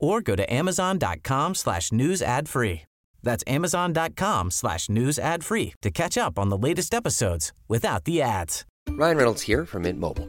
or go to amazon.com slash news ad free. That's amazon.com slash news ad free to catch up on the latest episodes without the ads. Ryan Reynolds here from Mint Mobile.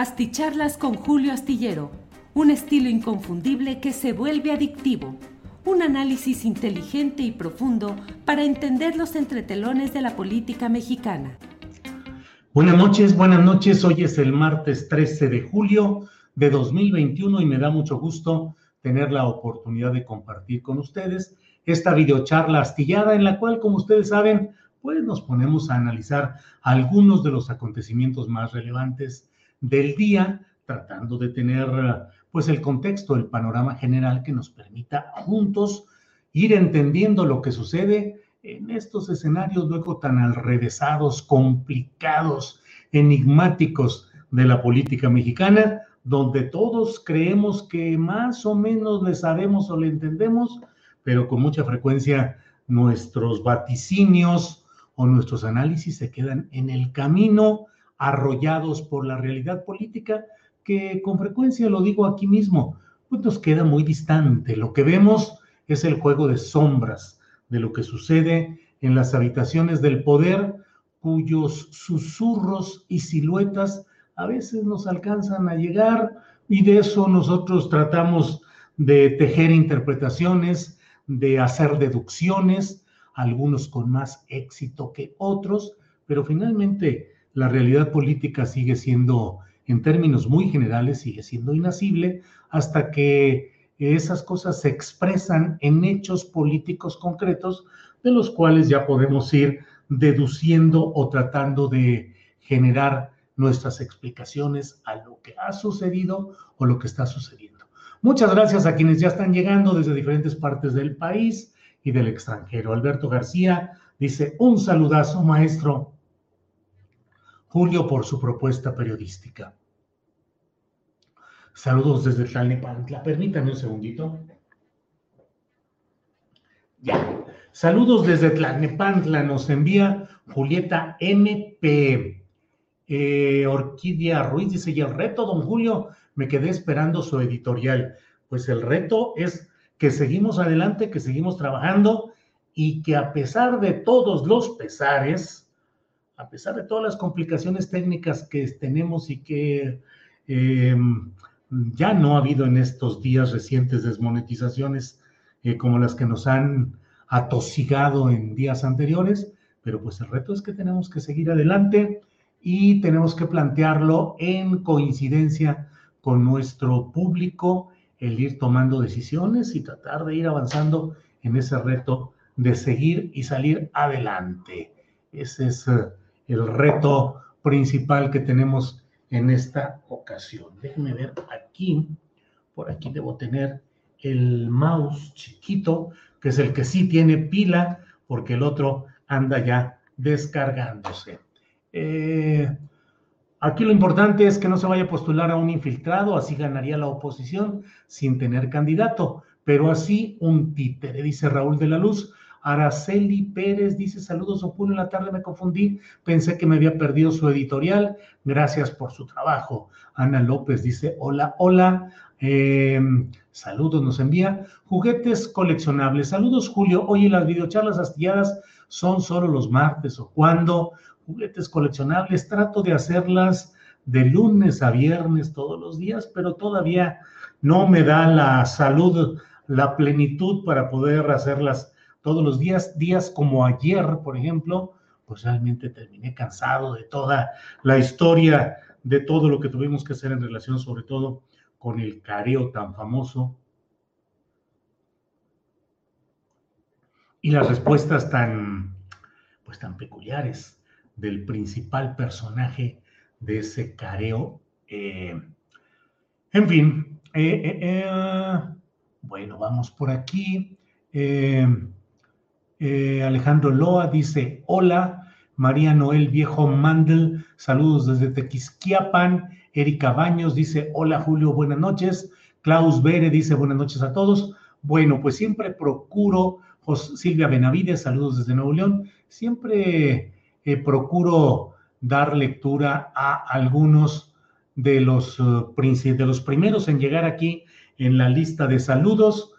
Asticharlas con Julio Astillero, un estilo inconfundible que se vuelve adictivo, un análisis inteligente y profundo para entender los entretelones de la política mexicana. Buenas noches, buenas noches. Hoy es el martes 13 de julio de 2021 y me da mucho gusto tener la oportunidad de compartir con ustedes esta videocharla astillada en la cual, como ustedes saben, pues nos ponemos a analizar algunos de los acontecimientos más relevantes del día, tratando de tener pues el contexto, el panorama general que nos permita juntos ir entendiendo lo que sucede en estos escenarios luego tan alrevesados, complicados, enigmáticos de la política mexicana, donde todos creemos que más o menos le sabemos o le entendemos, pero con mucha frecuencia nuestros vaticinios o nuestros análisis se quedan en el camino, arrollados por la realidad política, que con frecuencia, lo digo aquí mismo, pues nos queda muy distante. Lo que vemos es el juego de sombras de lo que sucede en las habitaciones del poder, cuyos susurros y siluetas a veces nos alcanzan a llegar y de eso nosotros tratamos de tejer interpretaciones, de hacer deducciones, algunos con más éxito que otros, pero finalmente la realidad política sigue siendo, en términos muy generales, sigue siendo inasible hasta que esas cosas se expresan en hechos políticos concretos de los cuales ya podemos ir deduciendo o tratando de generar nuestras explicaciones a lo que ha sucedido o lo que está sucediendo. Muchas gracias a quienes ya están llegando desde diferentes partes del país y del extranjero. Alberto García dice, un saludazo, maestro. Julio, por su propuesta periodística. Saludos desde Tlalnepantla. Permítame un segundito. Ya. Saludos desde Tlalnepantla. Nos envía Julieta MP. Eh, Orquídea Ruiz dice, y el reto, don Julio, me quedé esperando su editorial. Pues el reto es que seguimos adelante, que seguimos trabajando y que a pesar de todos los pesares, a pesar de todas las complicaciones técnicas que tenemos y que eh, ya no ha habido en estos días recientes desmonetizaciones eh, como las que nos han atosigado en días anteriores, pero pues el reto es que tenemos que seguir adelante y tenemos que plantearlo en coincidencia con nuestro público, el ir tomando decisiones y tratar de ir avanzando en ese reto de seguir y salir adelante. Ese es uh, el reto principal que tenemos en esta ocasión. Déjenme ver aquí, por aquí debo tener el mouse chiquito, que es el que sí tiene pila, porque el otro anda ya descargándose. Eh, aquí lo importante es que no se vaya a postular a un infiltrado, así ganaría la oposición sin tener candidato, pero así un títere, dice Raúl de la Luz. Araceli Pérez dice saludos, Opuno, en la tarde me confundí, pensé que me había perdido su editorial, gracias por su trabajo. Ana López dice hola, hola, eh, saludos, nos envía juguetes coleccionables. Saludos, Julio. Oye, las videocharlas astilladas son solo los martes o cuando juguetes coleccionables. Trato de hacerlas de lunes a viernes todos los días, pero todavía no me da la salud, la plenitud para poder hacerlas todos los días, días como ayer, por ejemplo, pues realmente terminé cansado de toda la historia, de todo lo que tuvimos que hacer en relación sobre todo con el careo tan famoso y las respuestas tan, pues tan peculiares del principal personaje de ese careo. Eh, en fin, eh, eh, bueno, vamos por aquí. Alejandro Loa dice, hola, María Noel Viejo Mandel, saludos desde Tequisquiapan. Erika Baños dice, hola Julio, buenas noches. Klaus Bere dice, buenas noches a todos. Bueno, pues siempre procuro, Silvia Benavides, saludos desde Nuevo León, siempre eh, procuro dar lectura a algunos de los, uh, de los primeros en llegar aquí en la lista de saludos.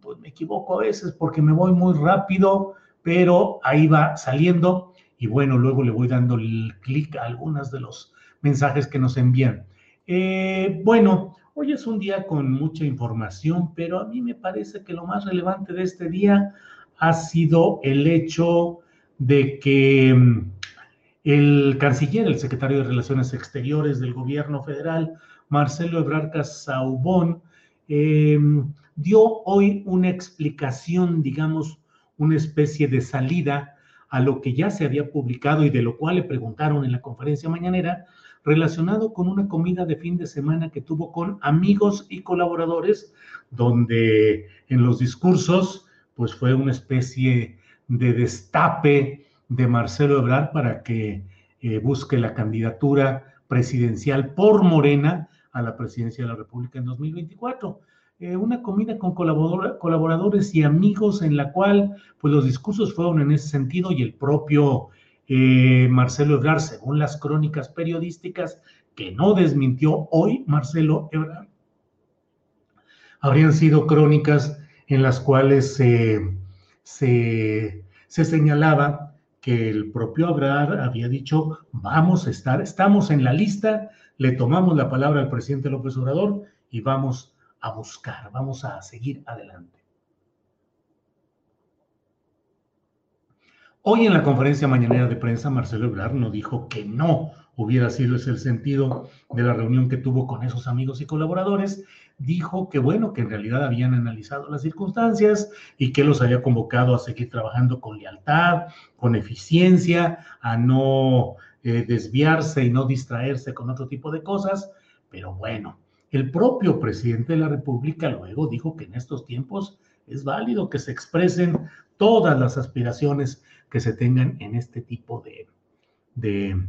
Pues me equivoco a veces porque me voy muy rápido, pero ahí va saliendo y bueno, luego le voy dando el clic a algunos de los mensajes que nos envían. Eh, bueno, hoy es un día con mucha información, pero a mí me parece que lo más relevante de este día ha sido el hecho de que mm, el canciller, el secretario de Relaciones Exteriores del gobierno federal, Marcelo Ebrard Casaubon, em, dio hoy una explicación, digamos, una especie de salida a lo que ya se había publicado y de lo cual le preguntaron en la conferencia mañanera, relacionado con una comida de fin de semana que tuvo con amigos y colaboradores, donde en los discursos, pues fue una especie de destape de Marcelo Ebrard para que eh, busque la candidatura presidencial por Morena a la presidencia de la República en 2024. Eh, una comida con colaboradores y amigos en la cual pues los discursos fueron en ese sentido y el propio eh, Marcelo Ebrard, según las crónicas periodísticas que no desmintió hoy Marcelo Ebrard, habrían sido crónicas en las cuales se se, señalaba que el propio Abrar había dicho, vamos a estar, estamos en la lista, le tomamos la palabra al presidente López Obrador y vamos a buscar, vamos a seguir adelante. Hoy en la conferencia mañanera de prensa, Marcelo Ebrard no dijo que no hubiera sido ese el sentido de la reunión que tuvo con esos amigos y colaboradores, dijo que bueno, que en realidad habían analizado las circunstancias y que los había convocado a seguir trabajando con lealtad, con eficiencia, a no eh, desviarse y no distraerse con otro tipo de cosas, pero bueno, el propio presidente de la República luego dijo que en estos tiempos es válido que se expresen todas las aspiraciones que se tengan en este tipo de, de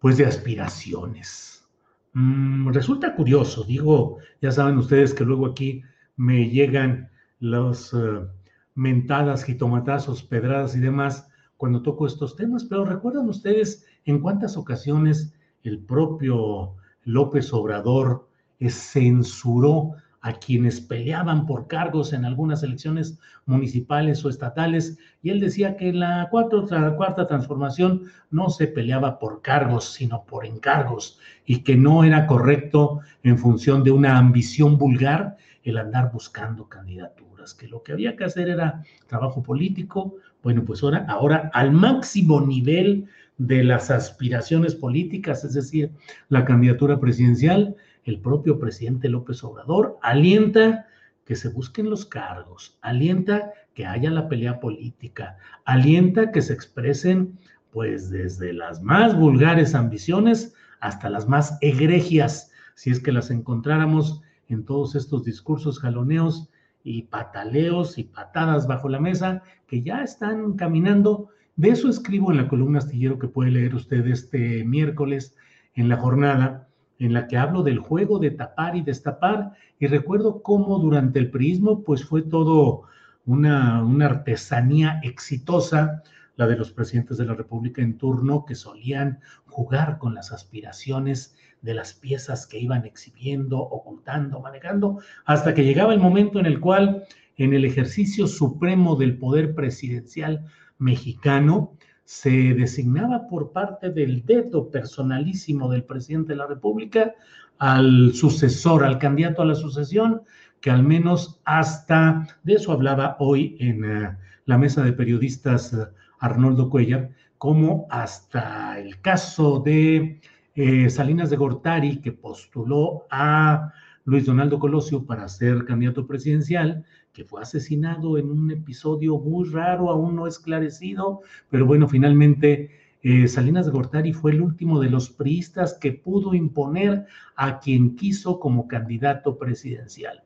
pues de aspiraciones. Mm, resulta curioso, digo, ya saben ustedes que luego aquí me llegan las uh, mentadas, jitomatazos, pedradas y demás cuando toco estos temas, pero recuerdan ustedes en cuántas ocasiones el propio López Obrador censuró a quienes peleaban por cargos en algunas elecciones municipales o estatales, y él decía que la cuarta, cuarta transformación no se peleaba por cargos, sino por encargos, y que no era correcto en función de una ambición vulgar el andar buscando candidaturas, que lo que había que hacer era trabajo político, bueno, pues ahora, ahora al máximo nivel de las aspiraciones políticas, es decir, la candidatura presidencial, el propio presidente López Obrador alienta que se busquen los cargos, alienta que haya la pelea política, alienta que se expresen pues desde las más vulgares ambiciones hasta las más egregias, si es que las encontráramos en todos estos discursos jaloneos y pataleos y patadas bajo la mesa que ya están caminando. De eso escribo en la columna astillero que puede leer usted este miércoles en la jornada en la que hablo del juego de tapar y destapar, y recuerdo cómo durante el prismo, pues fue todo una, una artesanía exitosa, la de los presidentes de la República en turno, que solían jugar con las aspiraciones de las piezas que iban exhibiendo, ocultando, manejando, hasta que llegaba el momento en el cual, en el ejercicio supremo del poder presidencial mexicano, se designaba por parte del dedo personalísimo del presidente de la República al sucesor, al candidato a la sucesión, que al menos hasta, de eso hablaba hoy en eh, la mesa de periodistas eh, Arnoldo Cuellar, como hasta el caso de eh, Salinas de Gortari, que postuló a Luis Donaldo Colosio para ser candidato presidencial, que fue asesinado en un episodio muy raro, aún no esclarecido, pero bueno, finalmente eh, Salinas de Gortari fue el último de los priistas que pudo imponer a quien quiso como candidato presidencial.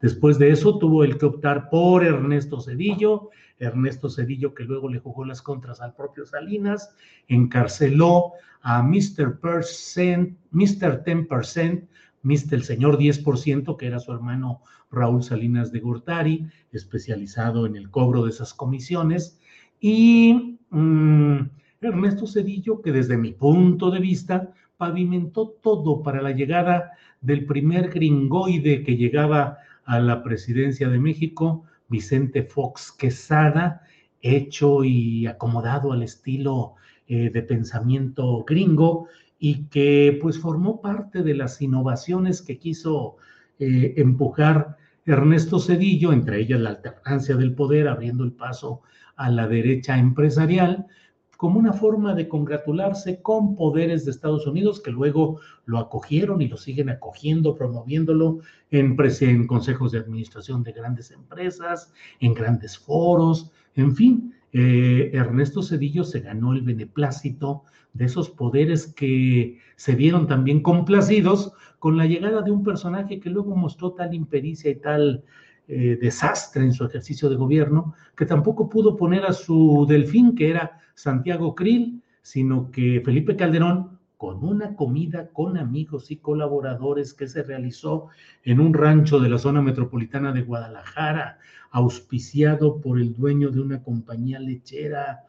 Después de eso tuvo el que optar por Ernesto Cedillo, Ernesto Cedillo que luego le jugó las contras al propio Salinas, encarceló a Mr. Percent, Mr. 10%, Mr. el señor 10%, que era su hermano Raúl Salinas de Gortari, especializado en el cobro de esas comisiones, y mm, Ernesto Cedillo, que desde mi punto de vista pavimentó todo para la llegada del primer gringoide que llegaba a la presidencia de México, Vicente Fox Quesada, hecho y acomodado al estilo eh, de pensamiento gringo y que pues formó parte de las innovaciones que quiso eh, empujar Ernesto Cedillo, entre ellas la alternancia del poder, abriendo el paso a la derecha empresarial, como una forma de congratularse con poderes de Estados Unidos que luego lo acogieron y lo siguen acogiendo, promoviéndolo en, en consejos de administración de grandes empresas, en grandes foros, en fin. Eh, Ernesto Cedillo se ganó el beneplácito de esos poderes que se vieron también complacidos con la llegada de un personaje que luego mostró tal impericia y tal eh, desastre en su ejercicio de gobierno, que tampoco pudo poner a su delfín, que era Santiago Krill, sino que Felipe Calderón, con una comida con amigos y colaboradores que se realizó en un rancho de la zona metropolitana de Guadalajara, auspiciado por el dueño de una compañía lechera,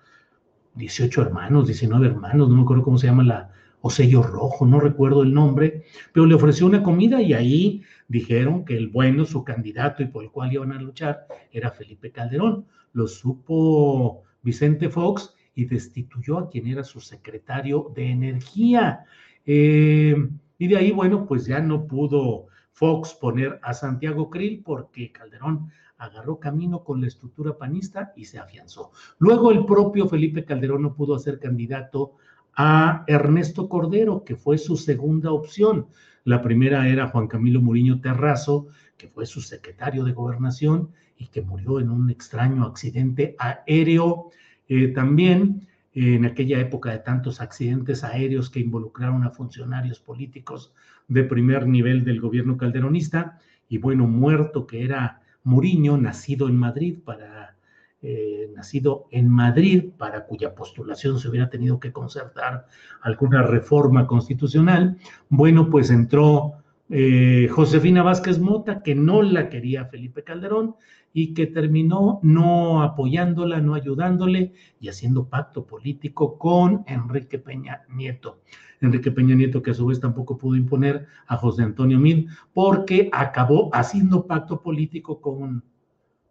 18 hermanos, 19 hermanos, no me acuerdo cómo se llama la, o sello rojo, no recuerdo el nombre, pero le ofreció una comida y ahí dijeron que el bueno, su candidato y por el cual iban a luchar, era Felipe Calderón. Lo supo Vicente Fox y destituyó a quien era su secretario de energía. Eh, y de ahí, bueno, pues ya no pudo Fox poner a Santiago Krill porque Calderón agarró camino con la estructura panista y se afianzó. Luego el propio Felipe Calderón no pudo ser candidato a Ernesto Cordero, que fue su segunda opción. La primera era Juan Camilo Muriño Terrazo, que fue su secretario de gobernación y que murió en un extraño accidente aéreo. Eh, también en aquella época de tantos accidentes aéreos que involucraron a funcionarios políticos de primer nivel del gobierno calderonista, y bueno, muerto que era Muriño, nacido en Madrid para eh, nacido en Madrid, para cuya postulación se hubiera tenido que concertar alguna reforma constitucional, bueno, pues entró eh, Josefina Vázquez Mota, que no la quería Felipe Calderón y que terminó no apoyándola, no ayudándole y haciendo pacto político con Enrique Peña Nieto. Enrique Peña Nieto, que a su vez tampoco pudo imponer a José Antonio Mid, porque acabó haciendo pacto político con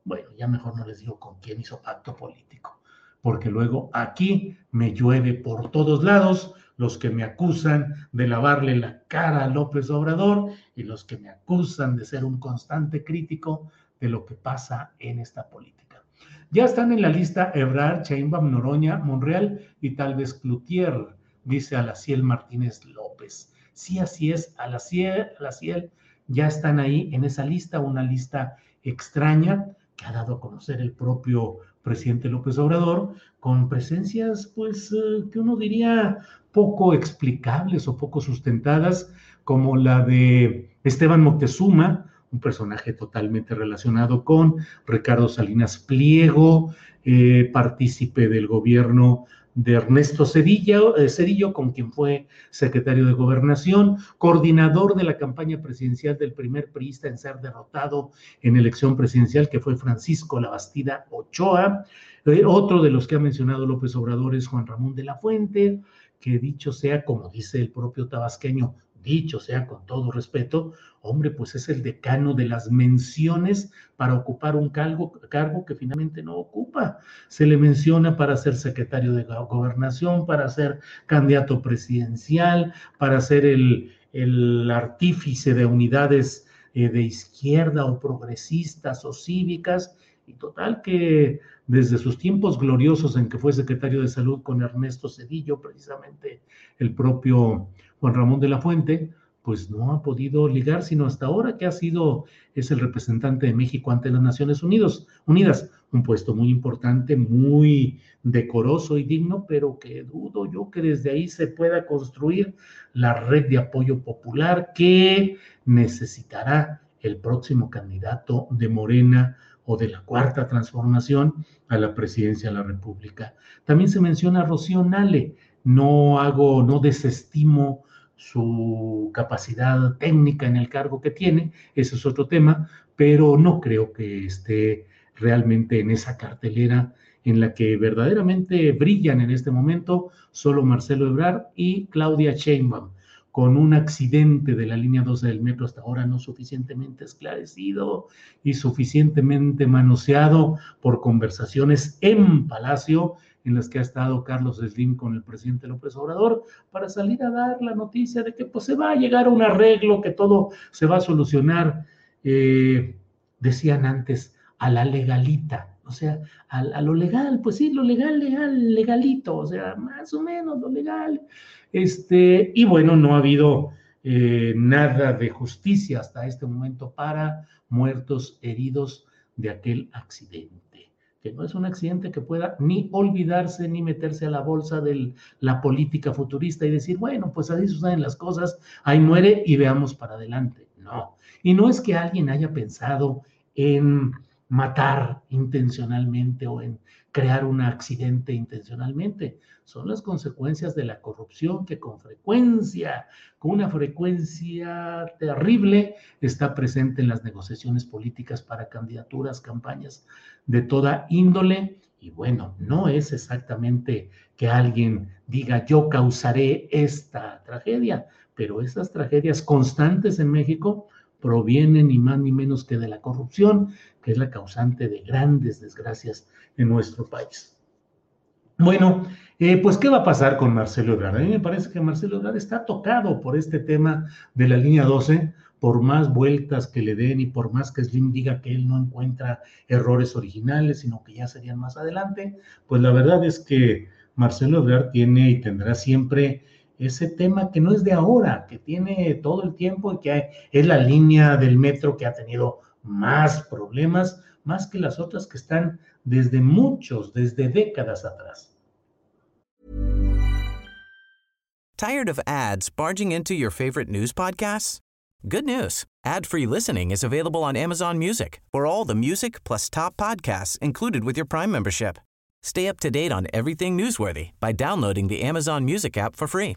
bueno, ya mejor no les digo con quién hizo pacto político, porque luego aquí me llueve por todos lados los que me acusan de lavarle la cara a López Obrador y los que me acusan de ser un constante crítico de lo que pasa en esta política. Ya están en la lista Ebrard, Chainbaum, Noroña, Monreal y tal vez Cloutier, dice Alaciel Martínez López. Sí, así es, Alaciel, Alaciel ya están ahí en esa lista, una lista extraña, ha dado a conocer el propio presidente López Obrador, con presencias, pues, eh, que uno diría poco explicables o poco sustentadas, como la de Esteban Moctezuma, un personaje totalmente relacionado con Ricardo Salinas Pliego, eh, partícipe del gobierno de Ernesto Cedillo, eh, Cedillo, con quien fue secretario de Gobernación, coordinador de la campaña presidencial del primer priista en ser derrotado en elección presidencial, que fue Francisco Labastida Ochoa. Eh, otro de los que ha mencionado López Obrador es Juan Ramón de la Fuente, que dicho sea, como dice el propio tabasqueño, dicho sea con todo respeto, hombre, pues es el decano de las menciones para ocupar un cargo, cargo que finalmente no ocupa. Se le menciona para ser secretario de gobernación, para ser candidato presidencial, para ser el, el artífice de unidades eh, de izquierda o progresistas o cívicas, y total que desde sus tiempos gloriosos en que fue secretario de salud con Ernesto Cedillo, precisamente el propio Juan Ramón de la Fuente, pues no ha podido ligar, sino hasta ahora que ha sido, es el representante de México ante las Naciones Unidas, Unidas, un puesto muy importante, muy decoroso y digno, pero que dudo yo que desde ahí se pueda construir la red de apoyo popular que necesitará el próximo candidato de Morena o de la cuarta transformación a la presidencia de la República. También se menciona a Rocío Nale. No hago, no desestimo su capacidad técnica en el cargo que tiene, ese es otro tema, pero no creo que esté realmente en esa cartelera en la que verdaderamente brillan en este momento solo Marcelo Ebrard y Claudia Sheinbaum con un accidente de la línea 12 del metro hasta ahora no suficientemente esclarecido y suficientemente manoseado por conversaciones en Palacio en las que ha estado Carlos Slim con el presidente López Obrador para salir a dar la noticia de que pues se va a llegar a un arreglo, que todo se va a solucionar, eh, decían antes, a la legalita, o sea, a, a, lo legal, pues sí, lo legal, legal, legalito, o sea, más o menos lo legal. Este, y bueno, no ha habido eh, nada de justicia hasta este momento para muertos, heridos de aquel accidente, que no es un accidente que pueda ni olvidarse ni meterse a la bolsa de la política futurista y decir, bueno, pues así suceden las cosas, ahí muere y veamos para adelante. No, y no es que alguien haya pensado en matar intencionalmente o en crear un accidente intencionalmente. Son las consecuencias de la corrupción que con frecuencia, con una frecuencia terrible, está presente en las negociaciones políticas para candidaturas, campañas de toda índole. Y bueno, no es exactamente que alguien diga yo causaré esta tragedia, pero esas tragedias constantes en México provienen ni más ni menos que de la corrupción, que es la causante de grandes desgracias en nuestro país. Bueno, eh, pues, ¿qué va a pasar con Marcelo Ebrard? A mí me parece que Marcelo Ebrard está tocado por este tema de la línea 12, por más vueltas que le den y por más que Slim diga que él no encuentra errores originales, sino que ya serían más adelante, pues la verdad es que Marcelo Ebrard tiene y tendrá siempre ese tema que no es de ahora, que tiene todo el tiempo y que es la línea del metro que ha tenido más problemas, más que las otras que están desde muchos, desde décadas atrás. Tired of ads barging into your favorite news podcasts? Good news. Ad-free listening is available on Amazon Music. For all the music plus top podcasts included with your Prime membership. Stay up to date on everything newsworthy by downloading the Amazon Music app for free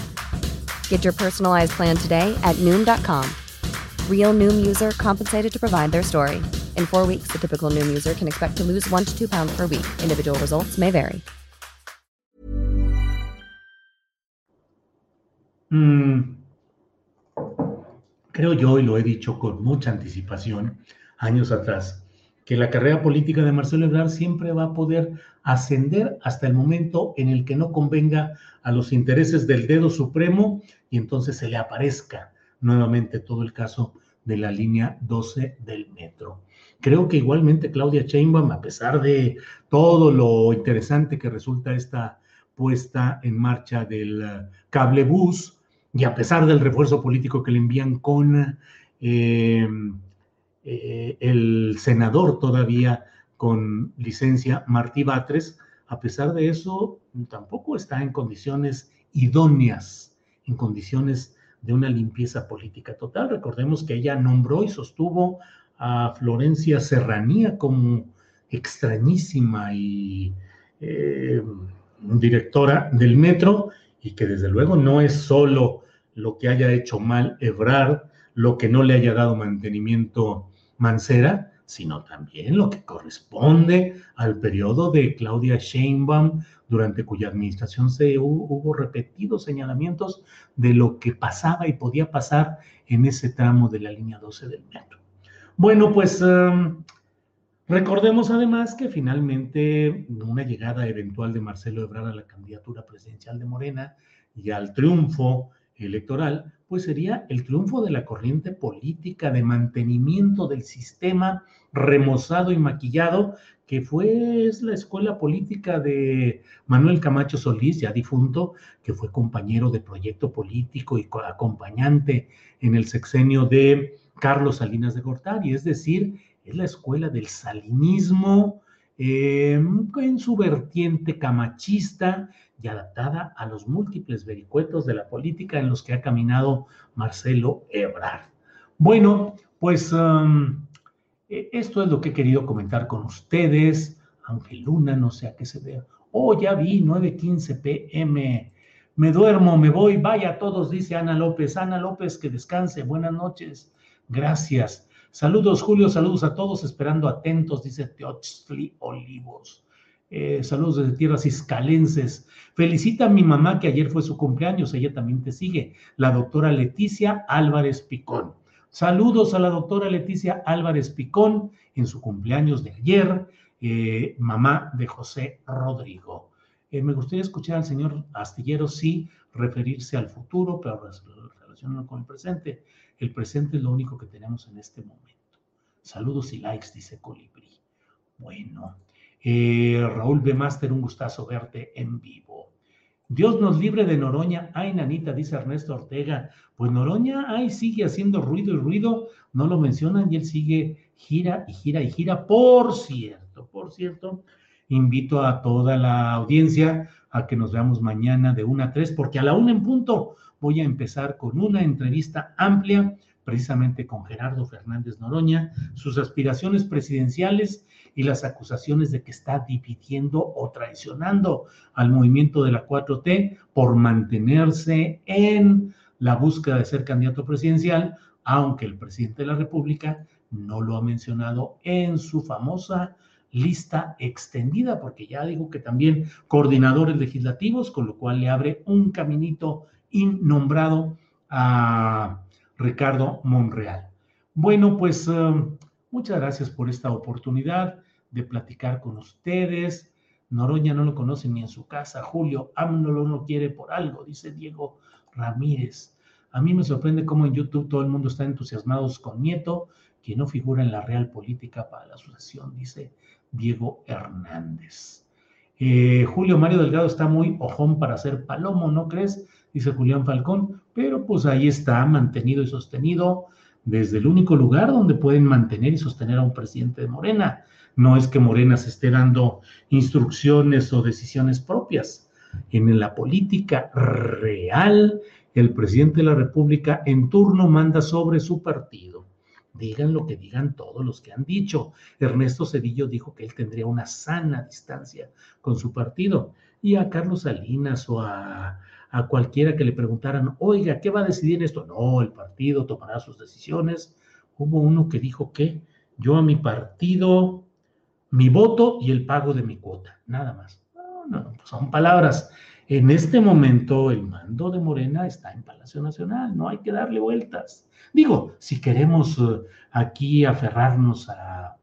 Get your personalized plan today at Noom.com. Real Noom user compensated to provide their story. In four weeks, the typical Noom user can expect to lose one to two pounds per week. Individual results may vary. Mm, creo yo, y lo he dicho con mucha anticipación años atrás, que la carrera política de Marcelo Ebrard siempre va a poder ascender hasta el momento en el que no convenga a los intereses del dedo supremo y entonces se le aparezca nuevamente todo el caso de la línea 12 del metro. Creo que igualmente Claudia Sheinbaum, a pesar de todo lo interesante que resulta esta puesta en marcha del uh, cable bus y a pesar del refuerzo político que le envían con eh, eh, el senador todavía con licencia Martí Batres, a pesar de eso, tampoco está en condiciones idóneas, en condiciones de una limpieza política total. Recordemos que ella nombró y sostuvo a Florencia Serranía como extrañísima y eh, directora del metro y que desde luego no es solo lo que haya hecho mal Ebrard, lo que no le haya dado mantenimiento Mancera, sino también lo que corresponde al periodo de Claudia Sheinbaum, durante cuya administración se hubo, repetidos señalamientos de lo que pasaba y podía pasar en ese tramo de la línea 12 del metro. Bueno, pues um, recordemos además que finalmente una llegada eventual de Marcelo Ebrard a la candidatura presidencial de Morena y al triunfo electoral, pues sería el triunfo de la corriente política de mantenimiento del sistema remozado y maquillado, que fue la escuela política de Manuel Camacho Solís, ya difunto, que fue compañero de proyecto político y acompañante en el sexenio de Carlos Salinas de Gortari, es decir, es la escuela del salinismo eh, en su vertiente camachista y adaptada a los múltiples vericuetos de la política en los que ha caminado Marcelo Ebrard. Bueno, pues um, e, esto es lo que he querido comentar con ustedes. Ángel Luna, no sé a qué se vea. Oh, ya vi, 9:15 pm. Me duermo, me voy. Vaya a todos, dice Ana López. Ana López, que descanse. Buenas noches. Gracias. Saludos, Julio. Saludos a todos. Esperando atentos, dice Teotzli Olivos. Eh, saludos desde tierras iscalenses. Felicita a mi mamá que ayer fue su cumpleaños, ella también te sigue, la doctora Leticia Álvarez Picón. Saludos a la doctora Leticia Álvarez Picón en su cumpleaños de ayer, eh, mamá de José Rodrigo. Eh, me gustaría escuchar al señor Astillero, sí, referirse al futuro, pero relacionarlo con el presente. El presente es lo único que tenemos en este momento. Saludos y likes, dice Colibrí. Bueno, eh, Raúl B. Master, un gustazo verte en vivo. Dios nos libre de Noroña. Ay, nanita, dice Ernesto Ortega. Pues Noroña, ay, sigue haciendo ruido y ruido. No lo mencionan y él sigue gira y gira y gira. Por cierto, por cierto, invito a toda la audiencia a que nos veamos mañana de 1 a 3, porque a la 1 en punto voy a empezar con una entrevista amplia precisamente con Gerardo Fernández Noroña, sus aspiraciones presidenciales y las acusaciones de que está dividiendo o traicionando al movimiento de la 4T por mantenerse en la búsqueda de ser candidato presidencial, aunque el presidente de la República no lo ha mencionado en su famosa lista extendida, porque ya digo que también coordinadores legislativos, con lo cual le abre un caminito innombrado a Ricardo Monreal. Bueno, pues um, muchas gracias por esta oportunidad de platicar con ustedes. Noroña no lo conoce ni en su casa. Julio AMLO no quiere por algo, dice Diego Ramírez. A mí me sorprende cómo en YouTube todo el mundo está entusiasmado con Nieto, que no figura en la real política para la sucesión, dice Diego Hernández. Eh, Julio Mario Delgado está muy ojón para ser palomo, ¿no crees? Dice Julián Falcón, pero pues ahí está mantenido y sostenido desde el único lugar donde pueden mantener y sostener a un presidente de Morena. No es que Morena se esté dando instrucciones o decisiones propias. En la política real, el presidente de la República en turno manda sobre su partido. Digan lo que digan todos los que han dicho. Ernesto Cedillo dijo que él tendría una sana distancia con su partido. Y a Carlos Salinas o a, a cualquiera que le preguntaran, oiga, ¿qué va a decidir esto? No, el partido tomará sus decisiones. Hubo uno que dijo que yo a mi partido mi voto y el pago de mi cuota, nada más. No, no, son palabras. En este momento el mando de Morena está en Palacio Nacional, no hay que darle vueltas. Digo, si queremos eh, aquí aferrarnos a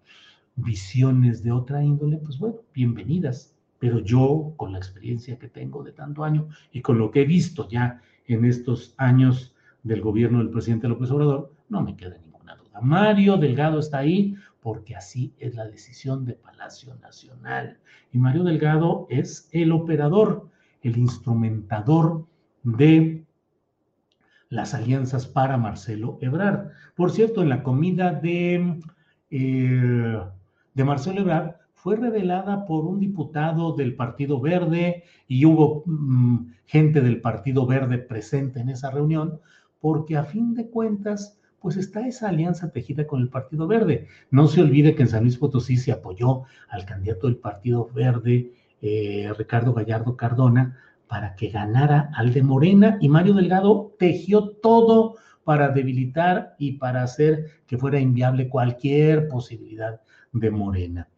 visiones de otra índole, pues bueno, bienvenidas. Pero yo, con la experiencia que tengo de tanto año y con lo que he visto ya en estos años del gobierno del presidente López Obrador, no me queda ninguna duda. Mario Delgado está ahí porque así es la decisión de Palacio Nacional. Y Mario Delgado es el operador, el instrumentador de las alianzas para Marcelo Ebrard. Por cierto, en la comida de, eh, de Marcelo Ebrard fue revelada por un diputado del Partido Verde y hubo mm, gente del Partido Verde presente en esa reunión, porque a fin de cuentas, pues está esa alianza tejida con el Partido Verde. No se olvide que en San Luis Potosí se apoyó al candidato del Partido Verde, eh, Ricardo Gallardo Cardona, para que ganara al de Morena y Mario Delgado tejió todo para debilitar y para hacer que fuera inviable cualquier posibilidad de Morena.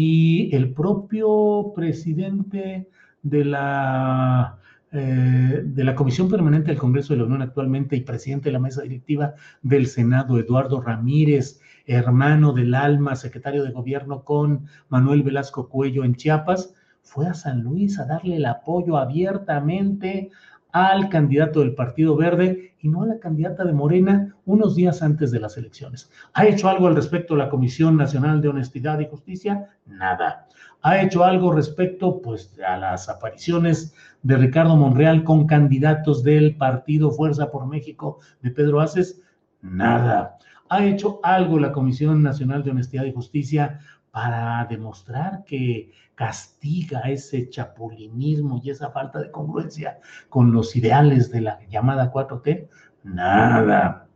Y el propio presidente de la, eh, de la Comisión Permanente del Congreso de la Unión actualmente y presidente de la mesa directiva del Senado, Eduardo Ramírez, hermano del alma, secretario de gobierno con Manuel Velasco Cuello en Chiapas, fue a San Luis a darle el apoyo abiertamente al candidato del Partido Verde y no a la candidata de Morena unos días antes de las elecciones. ¿Ha hecho algo al respecto la Comisión Nacional de Honestidad y Justicia? Nada. ¿Ha hecho algo respecto pues, a las apariciones de Ricardo Monreal con candidatos del Partido Fuerza por México de Pedro Aces? Nada. ¿Ha hecho algo la Comisión Nacional de Honestidad y Justicia para demostrar que castiga ese chapulinismo y esa falta de congruencia con los ideales de la llamada 4T? Nada.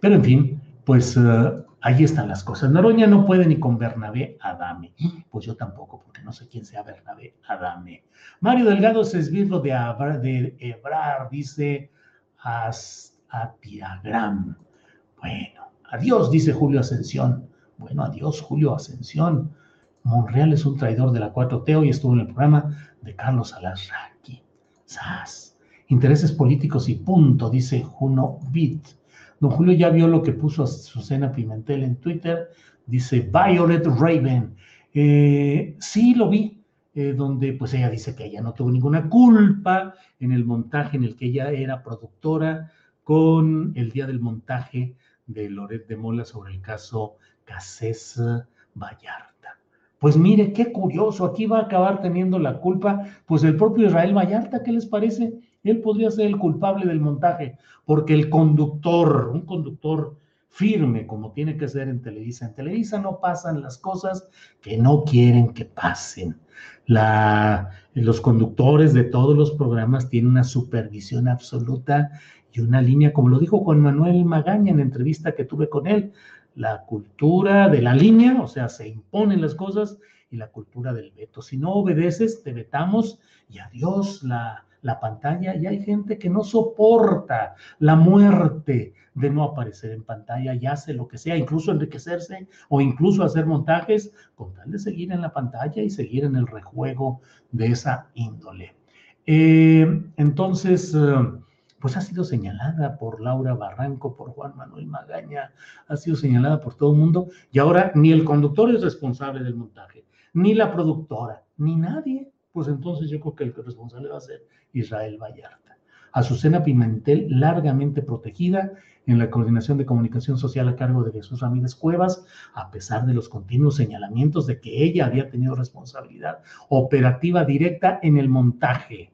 Pero en fin, pues uh, ahí están las cosas. Noroña no puede ni con Bernabé Adame. Pues yo tampoco, porque no sé quién sea Bernabé Adame. Mario Delgado se de, de Ebrar, dice Atiagram. Bueno, adiós, dice Julio Ascensión. Bueno, adiós, Julio Ascensión. Monreal es un traidor de la 4T. Hoy estuvo en el programa de Carlos Alasraqui. ¡Sas! Intereses políticos y punto, dice Juno Bit. Don Julio ya vio lo que puso Susana Pimentel en Twitter. Dice Violet Raven. Eh, sí, lo vi. Eh, donde pues ella dice que ella no tuvo ninguna culpa en el montaje en el que ella era productora con el día del montaje de Loret de Mola sobre el caso Casés Vallarta. Pues mire, qué curioso, aquí va a acabar teniendo la culpa, pues el propio Israel Vallarta, ¿qué les parece? Él podría ser el culpable del montaje, porque el conductor, un conductor firme como tiene que ser en Televisa, en Televisa no pasan las cosas que no quieren que pasen. Los conductores de todos los programas tienen una supervisión absoluta y una línea, como lo dijo Juan Manuel Magaña en entrevista que tuve con él, la cultura de la línea, o sea, se imponen las cosas, y la cultura del veto. Si no obedeces, te vetamos y adiós la, la pantalla. Y hay gente que no soporta la muerte de no aparecer en pantalla y hace lo que sea, incluso enriquecerse o incluso hacer montajes con tal de seguir en la pantalla y seguir en el rejuego de esa índole. Eh, entonces, eh, pues ha sido señalada por Laura Barranco, por Juan Manuel Magaña, ha sido señalada por todo el mundo y ahora ni el conductor es responsable del montaje, ni la productora, ni nadie. Pues entonces yo creo que el responsable va a ser Israel Vallarta. Azucena Pimentel, largamente protegida en la coordinación de comunicación social a cargo de Jesús Ramírez Cuevas, a pesar de los continuos señalamientos de que ella había tenido responsabilidad operativa directa en el montaje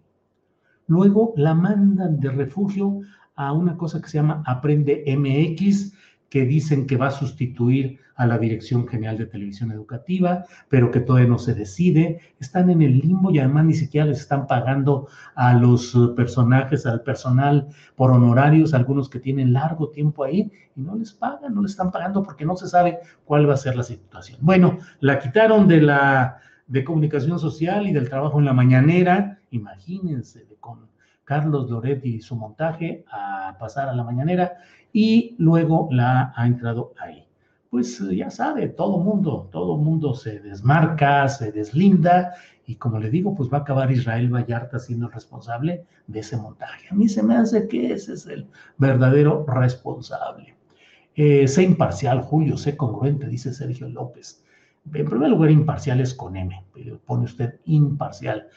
Luego la mandan de refugio a una cosa que se llama Aprende MX, que dicen que va a sustituir a la Dirección General de Televisión Educativa, pero que todavía no se decide. Están en el limbo y además ni siquiera les están pagando a los personajes, al personal por honorarios, algunos que tienen largo tiempo ahí y no les pagan, no les están pagando porque no se sabe cuál va a ser la situación. Bueno, la quitaron de la de comunicación social y del trabajo en la mañanera, imagínense, con Carlos Loretti y su montaje a pasar a la mañanera y luego la ha entrado ahí. Pues ya sabe, todo mundo, todo mundo se desmarca, se deslinda y como le digo, pues va a acabar Israel Vallarta siendo el responsable de ese montaje. A mí se me hace que ese es el verdadero responsable. Eh, sé imparcial, Julio, sé congruente, dice Sergio López. En primer lugar, imparcial es con M, pone usted imparcial.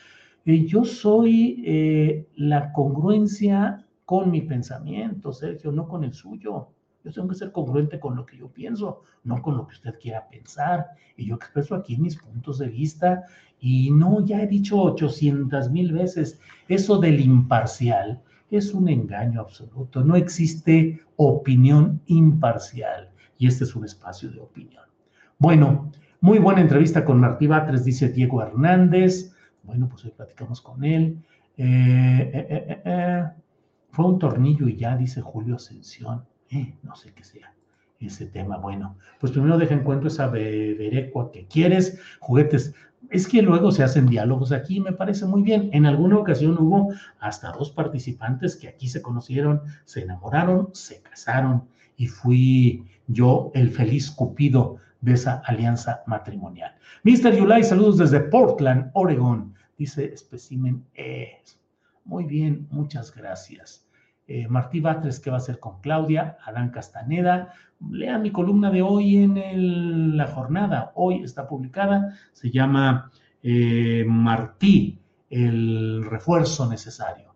Eh, yo soy eh, la congruencia con mi pensamiento, Sergio, no con el suyo. Yo tengo que ser congruente con lo que yo pienso, no con lo que usted quiera pensar. Y yo expreso aquí mis puntos de vista. Y no, ya he dicho 800 mil veces, eso del imparcial es un engaño absoluto. No existe opinión imparcial. Y este es un espacio de opinión. Bueno, muy buena entrevista con Martí Batres, dice Diego Hernández. Bueno, pues hoy platicamos con él. Eh, eh, eh, Fue un tornillo y ya, dice Julio Ascensión. No sé qué sea ese tema. Bueno, pues primero deja en cuenta esa berecua que quieres, juguetes. Es que luego se hacen diálogos aquí, me parece muy bien. En alguna ocasión hubo hasta dos participantes que aquí se conocieron, se enamoraron, se casaron y fui yo el feliz cupido de esa alianza matrimonial. Mr. Yulai, saludos desde Portland, Oregon. Dice especimen es. Muy bien, muchas gracias. Eh, Martí Batres, ¿qué va a hacer con Claudia? Adán Castaneda. Lea mi columna de hoy en la jornada. Hoy está publicada. Se llama eh, Martí, el refuerzo necesario.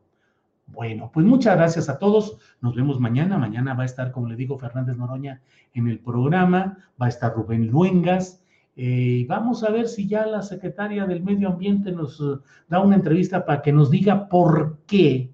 Bueno, pues muchas gracias a todos. Nos vemos mañana. Mañana va a estar, como le digo, Fernández Noroña en el programa. Va a estar Rubén Luengas. Eh, y vamos a ver si ya la secretaria del Medio Ambiente nos da una entrevista para que nos diga por qué,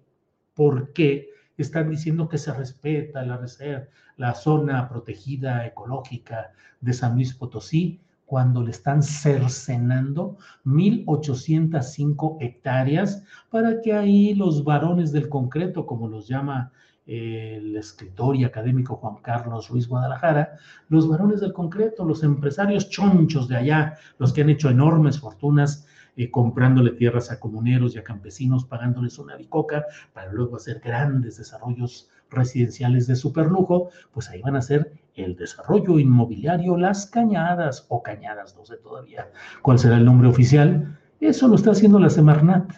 por qué están diciendo que se respeta la reserva, la zona protegida ecológica de San Luis Potosí, cuando le están cercenando 1.805 hectáreas para que ahí los varones del concreto, como los llama eh, el escritor y académico Juan Carlos Ruiz Guadalajara, los varones del concreto, los empresarios chonchos de allá, los que han hecho enormes fortunas eh, comprándole tierras a comuneros y a campesinos, pagándoles una bicoca para luego hacer grandes desarrollos residenciales de superlujo, pues ahí van a ser el desarrollo inmobiliario Las Cañadas o Cañadas, no sé todavía cuál será el nombre oficial. Eso lo está haciendo la Semarnat.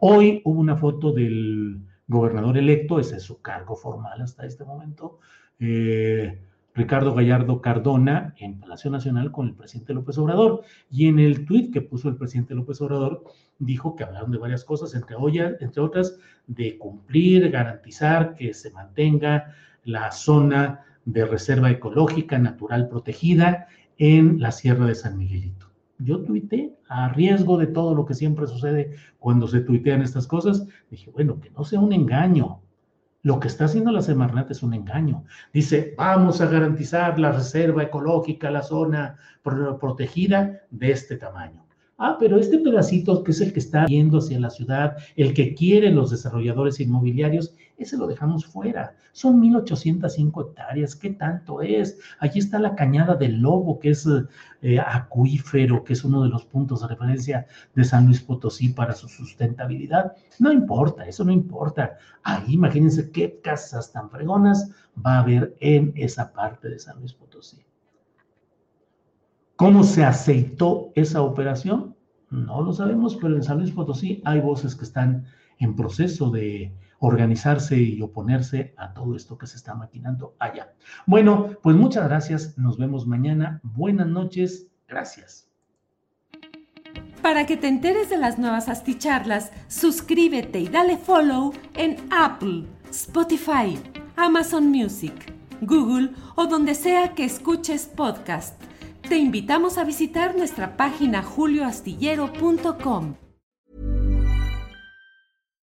Hoy hubo una foto del gobernador electo, ese es su cargo formal hasta este momento, eh, Ricardo Gallardo Cardona en Palacio Nacional con el presidente López Obrador. Y en el tuit que puso el presidente López Obrador, dijo que hablaron de varias cosas, entre, entre otras, de cumplir, garantizar que se mantenga la zona de reserva ecológica natural protegida en la Sierra de San Miguelito. Yo tuité a riesgo de todo lo que siempre sucede cuando se tuitean estas cosas. Dije, bueno, que no sea un engaño, lo que está haciendo la Semarnat es un engaño. Dice, vamos a garantizar la reserva ecológica, la zona protegida de este tamaño. Ah, pero este pedacito que es el que está yendo hacia la ciudad, el que quieren los desarrolladores inmobiliarios, ese lo dejamos fuera. Son 1.805 hectáreas, ¿qué tanto es? Allí está la cañada del Lobo, que es eh, acuífero, que es uno de los puntos de referencia de San Luis Potosí para su sustentabilidad. No importa, eso no importa. Ahí imagínense qué casas tan fregonas va a haber en esa parte de San Luis Potosí. ¿Cómo se aceitó esa operación? No lo sabemos, pero en San Luis Potosí hay voces que están en proceso de organizarse y oponerse a todo esto que se está maquinando allá. Bueno, pues muchas gracias, nos vemos mañana, buenas noches, gracias. Para que te enteres de las nuevas asticharlas, suscríbete y dale follow en Apple, Spotify, Amazon Music, Google o donde sea que escuches podcast. Te invitamos a visitar nuestra página julioastillero.com.